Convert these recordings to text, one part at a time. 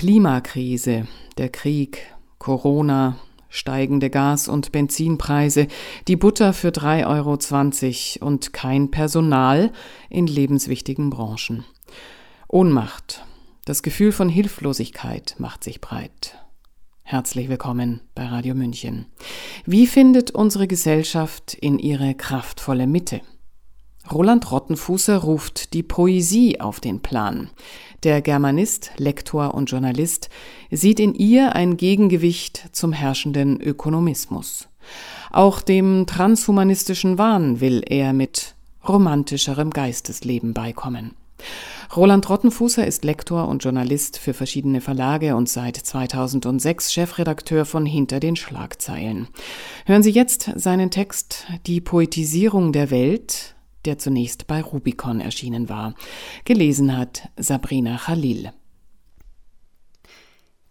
Klimakrise, der Krieg, Corona, steigende Gas- und Benzinpreise, die Butter für 3,20 Euro und kein Personal in lebenswichtigen Branchen. Ohnmacht, das Gefühl von Hilflosigkeit macht sich breit. Herzlich willkommen bei Radio München. Wie findet unsere Gesellschaft in ihre kraftvolle Mitte? Roland Rottenfußer ruft die Poesie auf den Plan. Der Germanist, Lektor und Journalist sieht in ihr ein Gegengewicht zum herrschenden Ökonomismus. Auch dem transhumanistischen Wahn will er mit romantischerem Geistesleben beikommen. Roland Rottenfußer ist Lektor und Journalist für verschiedene Verlage und seit 2006 Chefredakteur von Hinter den Schlagzeilen. Hören Sie jetzt seinen Text Die Poetisierung der Welt der zunächst bei Rubicon erschienen war. Gelesen hat Sabrina Khalil.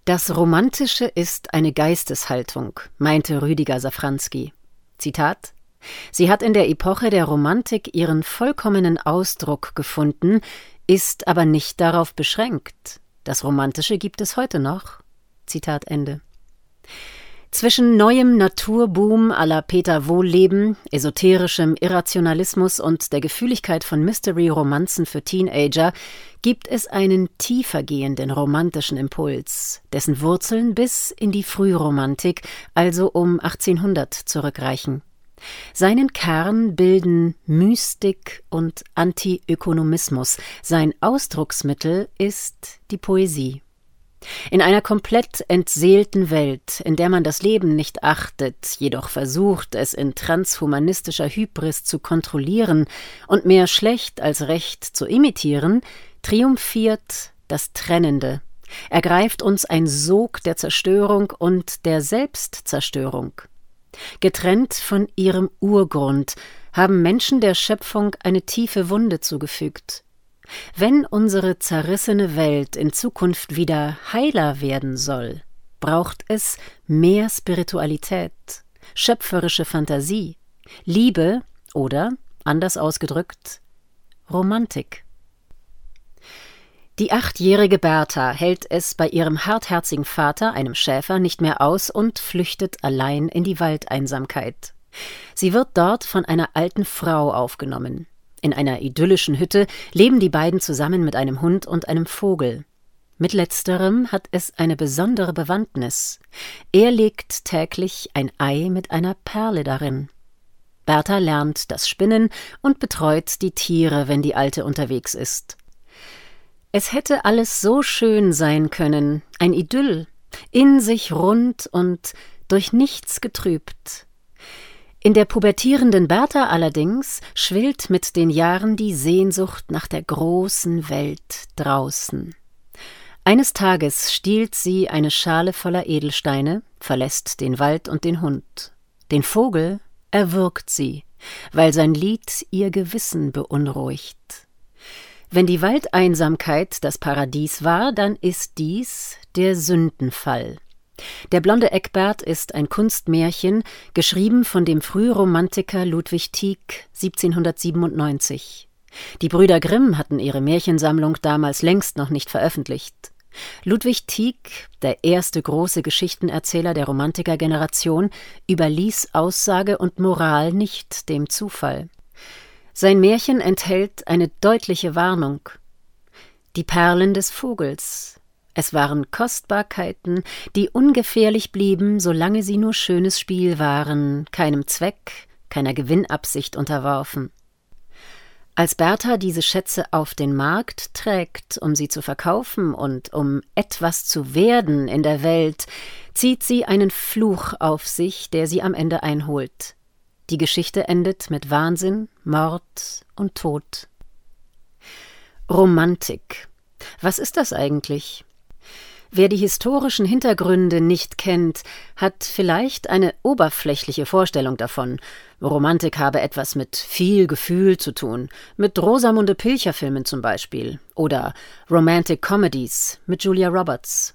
Das Romantische ist eine Geisteshaltung, meinte Rüdiger Safranski. Zitat Sie hat in der Epoche der Romantik ihren vollkommenen Ausdruck gefunden, ist aber nicht darauf beschränkt. Das Romantische gibt es heute noch. Zitat Ende. Zwischen neuem Naturboom la Peter Wohlleben, esoterischem Irrationalismus und der Gefühligkeit von Mystery-Romanzen für Teenager gibt es einen tiefer gehenden romantischen Impuls, dessen Wurzeln bis in die Frühromantik, also um 1800, zurückreichen. Seinen Kern bilden Mystik und Antiökonomismus, sein Ausdrucksmittel ist die Poesie. In einer komplett entseelten Welt, in der man das Leben nicht achtet, jedoch versucht, es in transhumanistischer Hybris zu kontrollieren und mehr schlecht als recht zu imitieren, triumphiert das Trennende, ergreift uns ein Sog der Zerstörung und der Selbstzerstörung. Getrennt von ihrem Urgrund haben Menschen der Schöpfung eine tiefe Wunde zugefügt. Wenn unsere zerrissene Welt in Zukunft wieder heiler werden soll, braucht es mehr Spiritualität, schöpferische Fantasie, Liebe oder, anders ausgedrückt, Romantik. Die achtjährige Bertha hält es bei ihrem hartherzigen Vater, einem Schäfer, nicht mehr aus und flüchtet allein in die Waldeinsamkeit. Sie wird dort von einer alten Frau aufgenommen. In einer idyllischen Hütte leben die beiden zusammen mit einem Hund und einem Vogel. Mit letzterem hat es eine besondere Bewandtnis. Er legt täglich ein Ei mit einer Perle darin. Bertha lernt das Spinnen und betreut die Tiere, wenn die Alte unterwegs ist. Es hätte alles so schön sein können, ein Idyll, in sich rund und durch nichts getrübt. In der pubertierenden Bertha allerdings schwillt mit den Jahren die Sehnsucht nach der großen Welt draußen. Eines Tages stiehlt sie eine Schale voller Edelsteine, verlässt den Wald und den Hund. Den Vogel erwürgt sie, weil sein Lied ihr Gewissen beunruhigt. Wenn die Waldeinsamkeit das Paradies war, dann ist dies der Sündenfall. Der blonde Eckbert ist ein Kunstmärchen, geschrieben von dem Frühromantiker Ludwig Tieck 1797. Die Brüder Grimm hatten ihre Märchensammlung damals längst noch nicht veröffentlicht. Ludwig Tieck, der erste große Geschichtenerzähler der Romantikergeneration, überließ Aussage und Moral nicht dem Zufall. Sein Märchen enthält eine deutliche Warnung. Die Perlen des Vogels, es waren Kostbarkeiten, die ungefährlich blieben, solange sie nur schönes Spiel waren, keinem Zweck, keiner Gewinnabsicht unterworfen. Als Bertha diese Schätze auf den Markt trägt, um sie zu verkaufen und um etwas zu werden in der Welt, zieht sie einen Fluch auf sich, der sie am Ende einholt. Die Geschichte endet mit Wahnsinn, Mord und Tod. Romantik. Was ist das eigentlich? Wer die historischen Hintergründe nicht kennt, hat vielleicht eine oberflächliche Vorstellung davon. Romantik habe etwas mit viel Gefühl zu tun, mit Rosamunde Pilcher Filmen zum Beispiel oder Romantic Comedies mit Julia Roberts.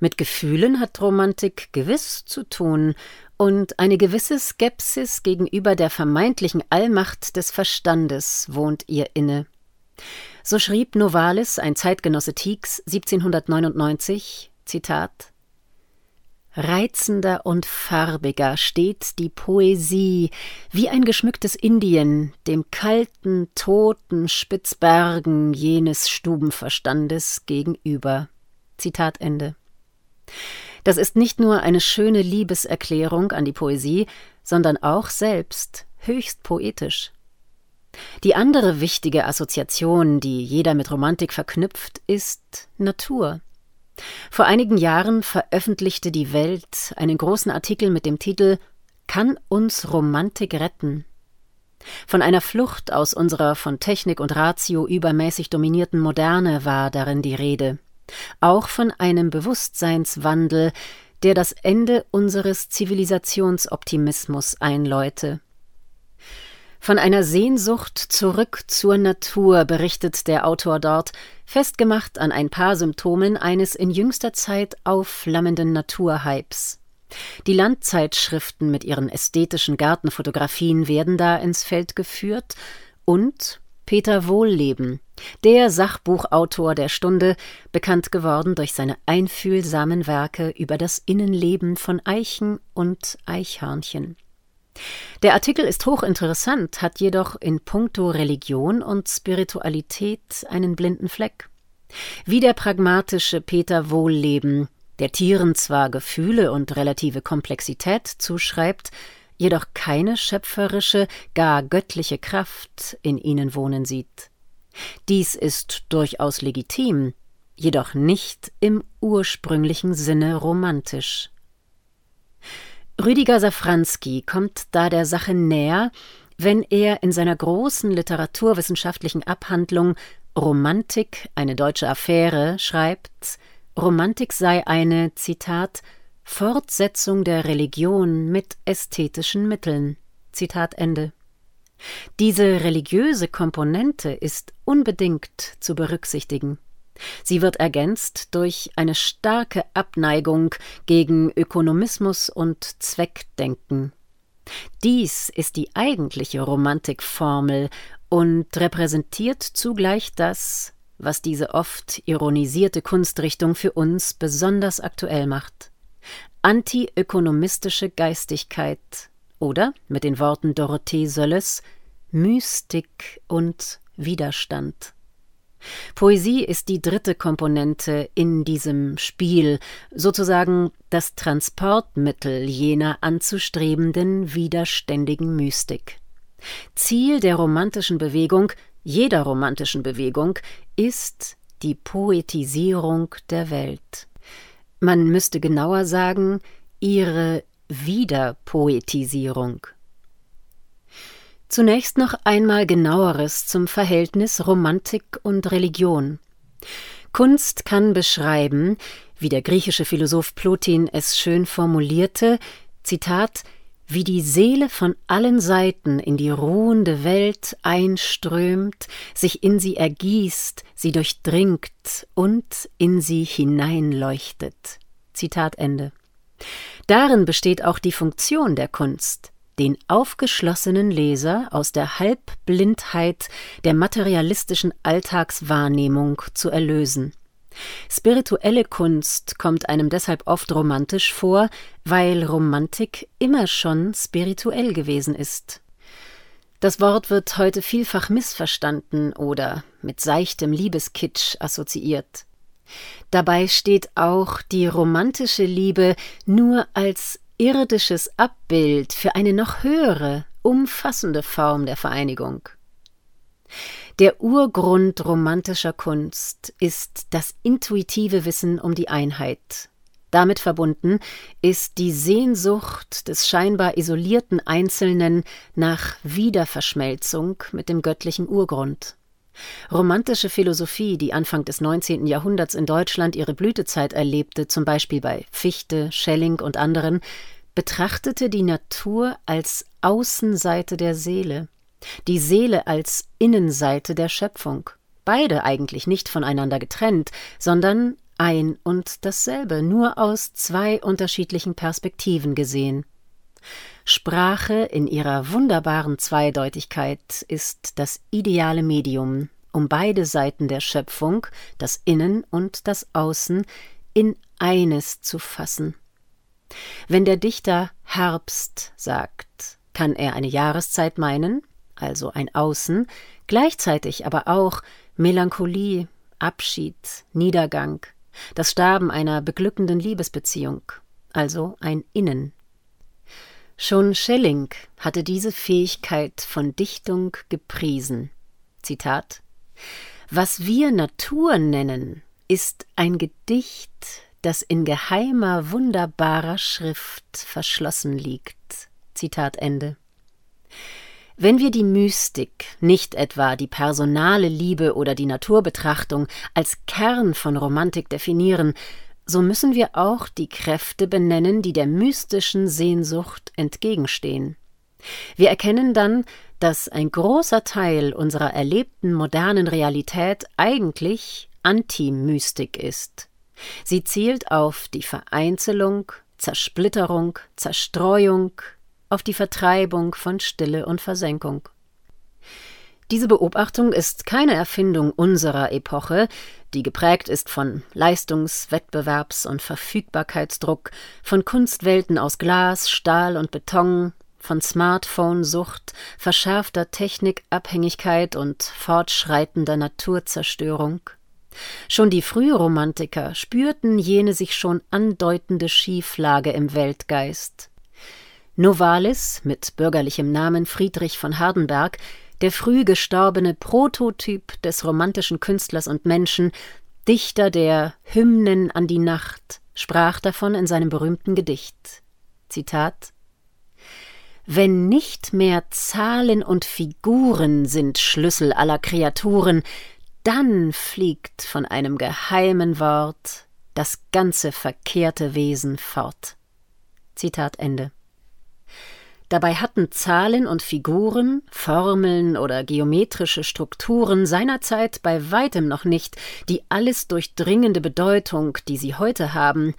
Mit Gefühlen hat Romantik gewiss zu tun und eine gewisse Skepsis gegenüber der vermeintlichen Allmacht des Verstandes wohnt ihr inne. So schrieb Novalis, ein Zeitgenosse Tiecks, 1799, Zitat, Reizender und farbiger steht die Poesie wie ein geschmücktes Indien dem kalten, toten Spitzbergen jenes Stubenverstandes gegenüber. Zitat Ende. Das ist nicht nur eine schöne Liebeserklärung an die Poesie, sondern auch selbst höchst poetisch. Die andere wichtige Assoziation, die jeder mit Romantik verknüpft, ist Natur. Vor einigen Jahren veröffentlichte die Welt einen großen Artikel mit dem Titel Kann uns Romantik retten? Von einer Flucht aus unserer von Technik und Ratio übermäßig dominierten Moderne war darin die Rede. Auch von einem Bewusstseinswandel, der das Ende unseres Zivilisationsoptimismus einläute. Von einer Sehnsucht zurück zur Natur berichtet der Autor dort, festgemacht an ein paar Symptomen eines in jüngster Zeit aufflammenden Naturhypes. Die Landzeitschriften mit ihren ästhetischen Gartenfotografien werden da ins Feld geführt und Peter Wohlleben, der Sachbuchautor der Stunde, bekannt geworden durch seine einfühlsamen Werke über das Innenleben von Eichen und Eichhörnchen. Der Artikel ist hochinteressant, hat jedoch in puncto Religion und Spiritualität einen blinden Fleck. Wie der pragmatische Peter Wohlleben, der Tieren zwar Gefühle und relative Komplexität zuschreibt, jedoch keine schöpferische, gar göttliche Kraft in ihnen wohnen sieht. Dies ist durchaus legitim, jedoch nicht im ursprünglichen Sinne romantisch. Rüdiger Safranski kommt da der Sache näher, wenn er in seiner großen literaturwissenschaftlichen Abhandlung Romantik, eine deutsche Affäre, schreibt, Romantik sei eine, Zitat, Fortsetzung der Religion mit ästhetischen Mitteln. Zitat Ende. Diese religiöse Komponente ist unbedingt zu berücksichtigen. Sie wird ergänzt durch eine starke Abneigung gegen Ökonomismus und Zweckdenken. Dies ist die eigentliche Romantikformel und repräsentiert zugleich das, was diese oft ironisierte Kunstrichtung für uns besonders aktuell macht. Antiökonomistische Geistigkeit oder mit den Worten Dorothee Sölles Mystik und Widerstand. Poesie ist die dritte Komponente in diesem Spiel, sozusagen das Transportmittel jener anzustrebenden widerständigen Mystik. Ziel der romantischen Bewegung, jeder romantischen Bewegung, ist die Poetisierung der Welt. Man müsste genauer sagen, ihre Wiederpoetisierung. Zunächst noch einmal genaueres zum Verhältnis Romantik und Religion. Kunst kann beschreiben, wie der griechische Philosoph Plotin es schön formulierte, Zitat, wie die Seele von allen Seiten in die ruhende Welt einströmt, sich in sie ergießt, sie durchdringt und in sie hineinleuchtet. Zitat Ende. Darin besteht auch die Funktion der Kunst den aufgeschlossenen Leser aus der Halbblindheit der materialistischen Alltagswahrnehmung zu erlösen. Spirituelle Kunst kommt einem deshalb oft romantisch vor, weil Romantik immer schon spirituell gewesen ist. Das Wort wird heute vielfach missverstanden oder mit seichtem Liebeskitsch assoziiert. Dabei steht auch die romantische Liebe nur als irdisches Abbild für eine noch höhere, umfassende Form der Vereinigung. Der Urgrund romantischer Kunst ist das intuitive Wissen um die Einheit. Damit verbunden ist die Sehnsucht des scheinbar isolierten Einzelnen nach Wiederverschmelzung mit dem göttlichen Urgrund. Romantische Philosophie, die Anfang des 19. Jahrhunderts in Deutschland ihre Blütezeit erlebte, zum Beispiel bei Fichte, Schelling und anderen, betrachtete die Natur als Außenseite der Seele, die Seele als Innenseite der Schöpfung, beide eigentlich nicht voneinander getrennt, sondern ein und dasselbe, nur aus zwei unterschiedlichen Perspektiven gesehen. Sprache in ihrer wunderbaren Zweideutigkeit ist das ideale Medium, um beide Seiten der Schöpfung, das Innen und das Außen, in eines zu fassen. Wenn der Dichter Herbst sagt, kann er eine Jahreszeit meinen, also ein Außen, gleichzeitig aber auch Melancholie, Abschied, Niedergang, das Sterben einer beglückenden Liebesbeziehung, also ein Innen. Schon Schelling hatte diese Fähigkeit von Dichtung gepriesen. Zitat Was wir Natur nennen, ist ein Gedicht, das in geheimer, wunderbarer Schrift verschlossen liegt. Zitat Ende. Wenn wir die Mystik, nicht etwa die personale Liebe oder die Naturbetrachtung, als Kern von Romantik definieren, so müssen wir auch die Kräfte benennen, die der mystischen Sehnsucht entgegenstehen. Wir erkennen dann, dass ein großer Teil unserer erlebten modernen Realität eigentlich Antimystik ist. Sie zielt auf die Vereinzelung, Zersplitterung, Zerstreuung, auf die Vertreibung von Stille und Versenkung. Diese Beobachtung ist keine Erfindung unserer Epoche, die geprägt ist von Leistungs-, Wettbewerbs- und Verfügbarkeitsdruck, von Kunstwelten aus Glas, Stahl und Beton, von Smartphone-Sucht, verschärfter Technikabhängigkeit und fortschreitender Naturzerstörung. Schon die Frühromantiker spürten jene sich schon andeutende Schieflage im Weltgeist. Novalis, mit bürgerlichem Namen Friedrich von Hardenberg, der früh gestorbene Prototyp des romantischen Künstlers und Menschen, Dichter der Hymnen an die Nacht, sprach davon in seinem berühmten Gedicht. Zitat Wenn nicht mehr Zahlen und Figuren sind Schlüssel aller Kreaturen, dann fliegt von einem geheimen Wort das ganze verkehrte Wesen fort. Zitat Ende. Dabei hatten Zahlen und Figuren, Formeln oder geometrische Strukturen seinerzeit bei weitem noch nicht die alles durchdringende Bedeutung, die sie heute haben,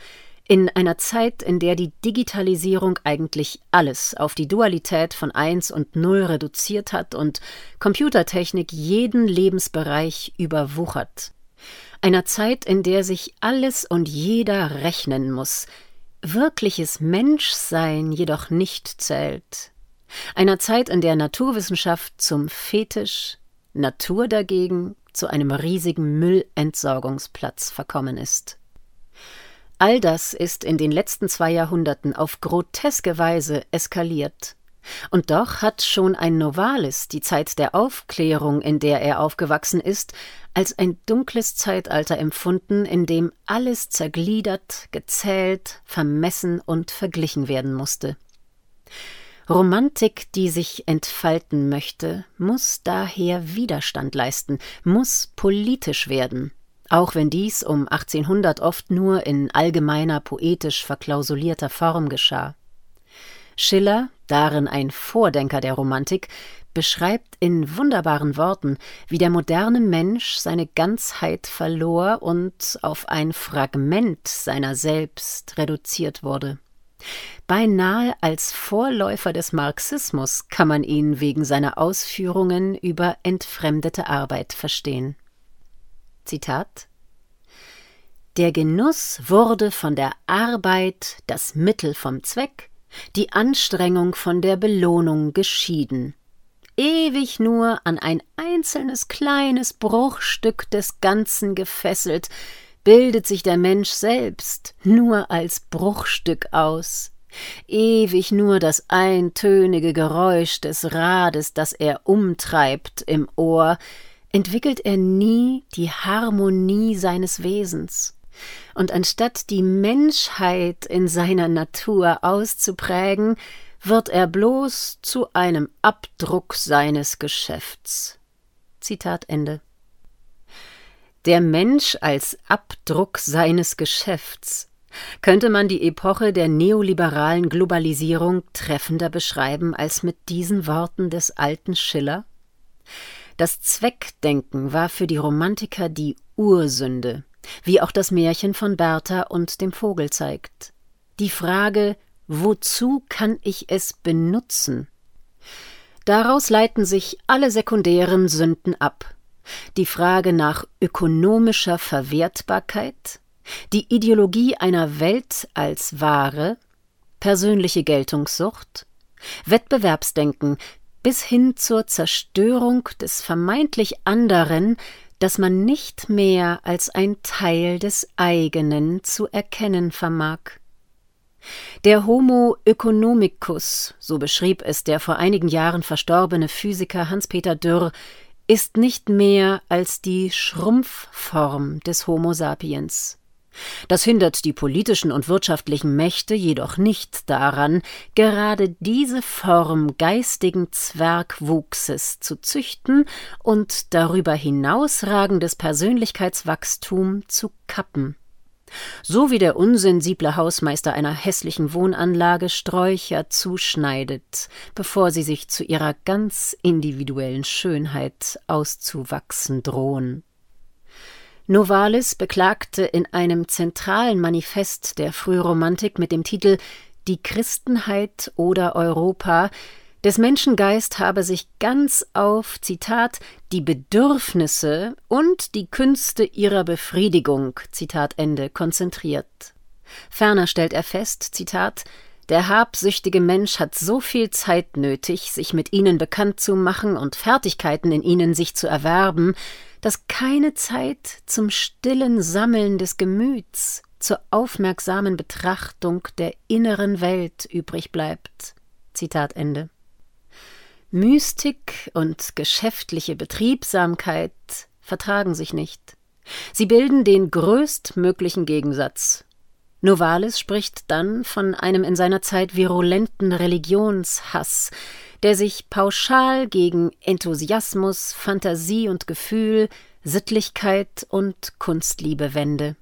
in einer Zeit, in der die Digitalisierung eigentlich alles auf die Dualität von Eins und Null reduziert hat und Computertechnik jeden Lebensbereich überwuchert. Einer Zeit, in der sich alles und jeder rechnen muss, wirkliches Menschsein jedoch nicht zählt. Einer Zeit, in der Naturwissenschaft zum Fetisch, Natur dagegen zu einem riesigen Müllentsorgungsplatz verkommen ist. All das ist in den letzten zwei Jahrhunderten auf groteske Weise eskaliert. Und doch hat schon ein Novalis die Zeit der Aufklärung, in der er aufgewachsen ist, als ein dunkles Zeitalter empfunden, in dem alles zergliedert, gezählt, vermessen und verglichen werden musste. Romantik, die sich entfalten möchte, muss daher Widerstand leisten, muss politisch werden, auch wenn dies um 1800 oft nur in allgemeiner poetisch verklausulierter Form geschah. Schiller, darin ein Vordenker der Romantik, beschreibt in wunderbaren Worten, wie der moderne Mensch seine Ganzheit verlor und auf ein Fragment seiner selbst reduziert wurde. Beinahe als Vorläufer des Marxismus kann man ihn wegen seiner Ausführungen über entfremdete Arbeit verstehen. Zitat Der Genuss wurde von der Arbeit das Mittel vom Zweck, die Anstrengung von der Belohnung geschieden. Ewig nur an ein einzelnes kleines Bruchstück des Ganzen gefesselt, bildet sich der Mensch selbst nur als Bruchstück aus. Ewig nur das eintönige Geräusch des Rades, das er umtreibt im Ohr, entwickelt er nie die Harmonie seines Wesens und anstatt die Menschheit in seiner Natur auszuprägen, wird er bloß zu einem Abdruck seines Geschäfts. Zitat Ende. Der Mensch als Abdruck seines Geschäfts. Könnte man die Epoche der neoliberalen Globalisierung treffender beschreiben als mit diesen Worten des alten Schiller? Das Zweckdenken war für die Romantiker die Ursünde, wie auch das Märchen von Bertha und dem Vogel zeigt. Die Frage, wozu kann ich es benutzen? Daraus leiten sich alle sekundären Sünden ab. die Frage nach ökonomischer Verwertbarkeit, die Ideologie einer Welt als Ware, persönliche Geltungssucht, Wettbewerbsdenken bis hin zur Zerstörung des vermeintlich anderen, das man nicht mehr als ein Teil des eigenen zu erkennen vermag. Der Homo economicus, so beschrieb es der vor einigen Jahren verstorbene Physiker Hans-Peter Dürr, ist nicht mehr als die Schrumpfform des Homo sapiens. Das hindert die politischen und wirtschaftlichen Mächte jedoch nicht daran, gerade diese Form geistigen Zwergwuchses zu züchten und darüber hinausragendes Persönlichkeitswachstum zu kappen so wie der unsensible Hausmeister einer hässlichen Wohnanlage Sträucher zuschneidet, bevor sie sich zu ihrer ganz individuellen Schönheit auszuwachsen drohen. Novalis beklagte in einem zentralen Manifest der Frühromantik mit dem Titel Die Christenheit oder Europa des Menschen Geist habe sich ganz auf, Zitat, die Bedürfnisse und die Künste ihrer Befriedigung, Zitat Ende, konzentriert. Ferner stellt er fest, Zitat, der habsüchtige Mensch hat so viel Zeit nötig, sich mit ihnen bekannt zu machen und Fertigkeiten in ihnen sich zu erwerben, dass keine Zeit zum stillen Sammeln des Gemüts, zur aufmerksamen Betrachtung der inneren Welt übrig bleibt. Zitat Ende. Mystik und geschäftliche Betriebsamkeit vertragen sich nicht. Sie bilden den größtmöglichen Gegensatz. Novalis spricht dann von einem in seiner Zeit virulenten Religionshass, der sich pauschal gegen Enthusiasmus, Fantasie und Gefühl, Sittlichkeit und Kunstliebe wende.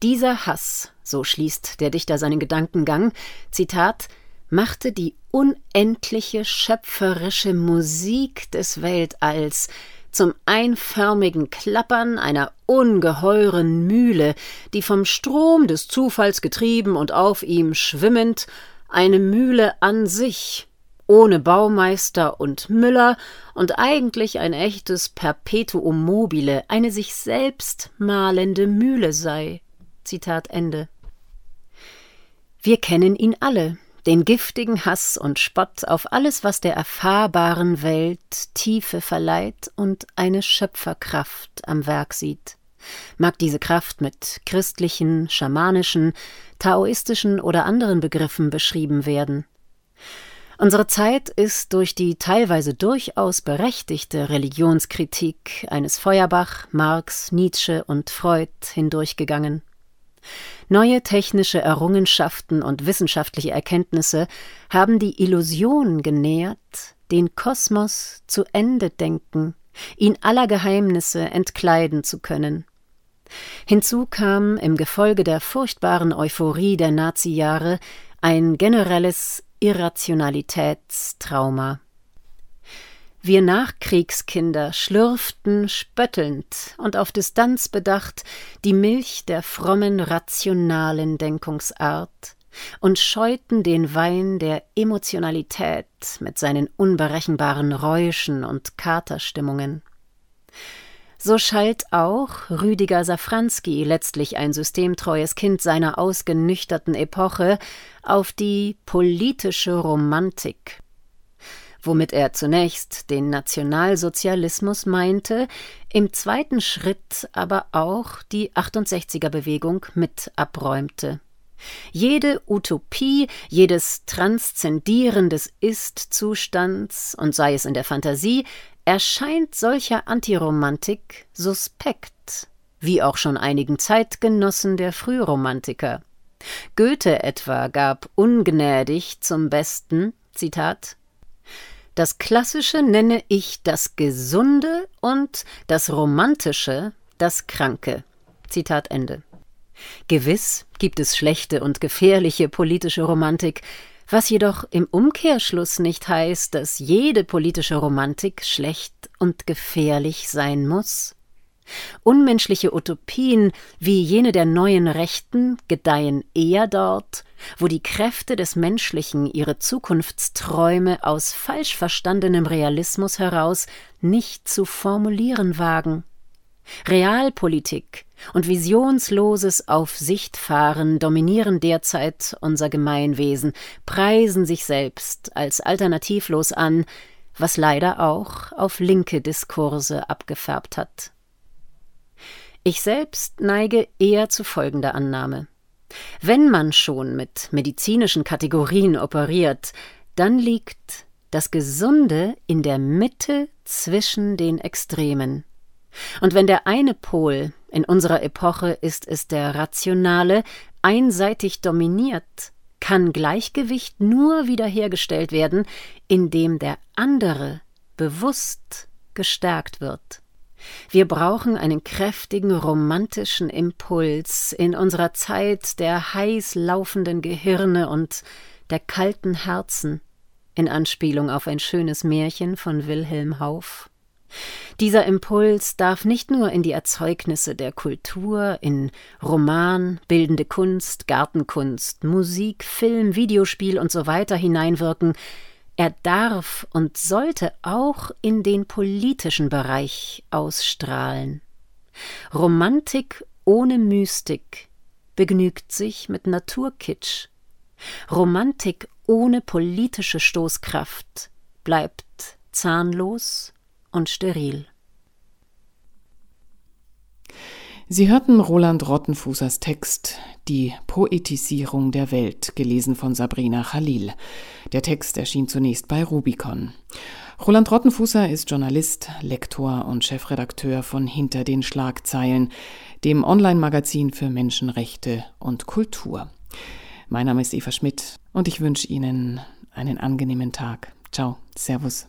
Dieser Hass, so schließt der Dichter seinen Gedankengang, Zitat, machte die unendliche schöpferische Musik des Weltalls zum einförmigen Klappern einer ungeheuren Mühle, die vom Strom des Zufalls getrieben und auf ihm schwimmend, eine Mühle an sich, ohne Baumeister und Müller und eigentlich ein echtes Perpetuum mobile, eine sich selbst malende Mühle sei. Zitat Ende. Wir kennen ihn alle, den giftigen Hass und Spott auf alles, was der erfahrbaren Welt Tiefe verleiht und eine Schöpferkraft am Werk sieht. Mag diese Kraft mit christlichen, schamanischen, taoistischen oder anderen Begriffen beschrieben werden. Unsere Zeit ist durch die teilweise durchaus berechtigte Religionskritik eines Feuerbach, Marx, Nietzsche und Freud hindurchgegangen. Neue technische Errungenschaften und wissenschaftliche Erkenntnisse haben die Illusion genährt, den Kosmos zu Ende denken, ihn aller Geheimnisse entkleiden zu können. Hinzu kam im Gefolge der furchtbaren Euphorie der Nazijahre ein generelles Irrationalitätstrauma. Wir Nachkriegskinder schlürften spöttelnd und auf Distanz bedacht die Milch der frommen rationalen Denkungsart und scheuten den Wein der Emotionalität mit seinen unberechenbaren Räuschen und Katerstimmungen. So schalt auch Rüdiger Safranski, letztlich ein systemtreues Kind seiner ausgenüchterten Epoche, auf die politische Romantik womit er zunächst den Nationalsozialismus meinte, im zweiten Schritt aber auch die 68er Bewegung mit abräumte. Jede Utopie, jedes Transzendieren des Ist-Zustands, und sei es in der Fantasie, erscheint solcher Antiromantik suspekt, wie auch schon einigen Zeitgenossen der Frühromantiker. Goethe etwa gab ungnädig zum Besten, Zitat, das Klassische nenne ich das Gesunde und das Romantische das Kranke. Zitat Ende. Gewiss gibt es schlechte und gefährliche politische Romantik, was jedoch im Umkehrschluss nicht heißt, dass jede politische Romantik schlecht und gefährlich sein muss. Unmenschliche Utopien wie jene der neuen Rechten gedeihen eher dort, wo die Kräfte des Menschlichen ihre Zukunftsträume aus falsch verstandenem Realismus heraus nicht zu formulieren wagen. Realpolitik und visionsloses Aufsichtfahren dominieren derzeit unser Gemeinwesen, preisen sich selbst als alternativlos an, was leider auch auf linke Diskurse abgefärbt hat. Ich selbst neige eher zu folgender Annahme. Wenn man schon mit medizinischen Kategorien operiert, dann liegt das Gesunde in der Mitte zwischen den Extremen. Und wenn der eine Pol in unserer Epoche ist es der rationale, einseitig dominiert, kann Gleichgewicht nur wiederhergestellt werden, indem der andere bewusst gestärkt wird. Wir brauchen einen kräftigen romantischen Impuls in unserer Zeit der heiß laufenden Gehirne und der kalten Herzen, in Anspielung auf ein schönes Märchen von Wilhelm Hauff. Dieser Impuls darf nicht nur in die Erzeugnisse der Kultur, in Roman, bildende Kunst, Gartenkunst, Musik, Film, Videospiel und so weiter hineinwirken, er darf und sollte auch in den politischen Bereich ausstrahlen. Romantik ohne Mystik begnügt sich mit Naturkitsch. Romantik ohne politische Stoßkraft bleibt zahnlos und steril. Sie hörten Roland Rottenfußers Text Die Poetisierung der Welt, gelesen von Sabrina Khalil. Der Text erschien zunächst bei Rubicon. Roland Rottenfußer ist Journalist, Lektor und Chefredakteur von Hinter den Schlagzeilen, dem Online-Magazin für Menschenrechte und Kultur. Mein Name ist Eva Schmidt und ich wünsche Ihnen einen angenehmen Tag. Ciao, Servus.